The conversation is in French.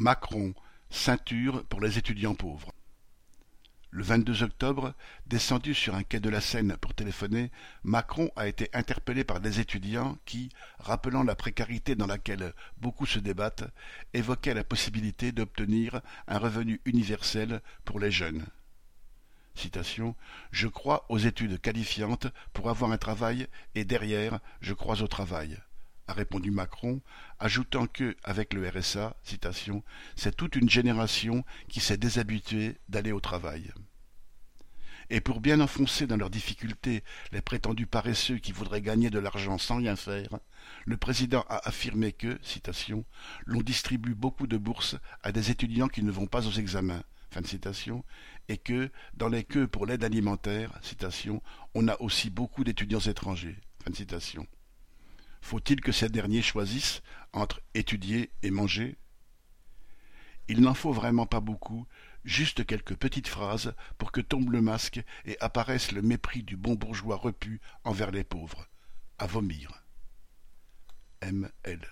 Macron, ceinture pour les étudiants pauvres. Le 22 octobre, descendu sur un quai de la Seine pour téléphoner, Macron a été interpellé par des étudiants qui, rappelant la précarité dans laquelle beaucoup se débattent, évoquaient la possibilité d'obtenir un revenu universel pour les jeunes. Je crois aux études qualifiantes pour avoir un travail et derrière, je crois au travail a répondu Macron, ajoutant que, avec le RSA, c'est toute une génération qui s'est déshabituée d'aller au travail. Et pour bien enfoncer dans leurs difficultés les prétendus paresseux qui voudraient gagner de l'argent sans rien faire, le président a affirmé que, citation, l'on distribue beaucoup de bourses à des étudiants qui ne vont pas aux examens, et que, dans les queues pour l'aide alimentaire, on a aussi beaucoup d'étudiants étrangers. Faut-il que ces derniers choisissent entre étudier et manger? Il n'en faut vraiment pas beaucoup, juste quelques petites phrases pour que tombe le masque et apparaisse le mépris du bon bourgeois repu envers les pauvres. À vomir. M. L.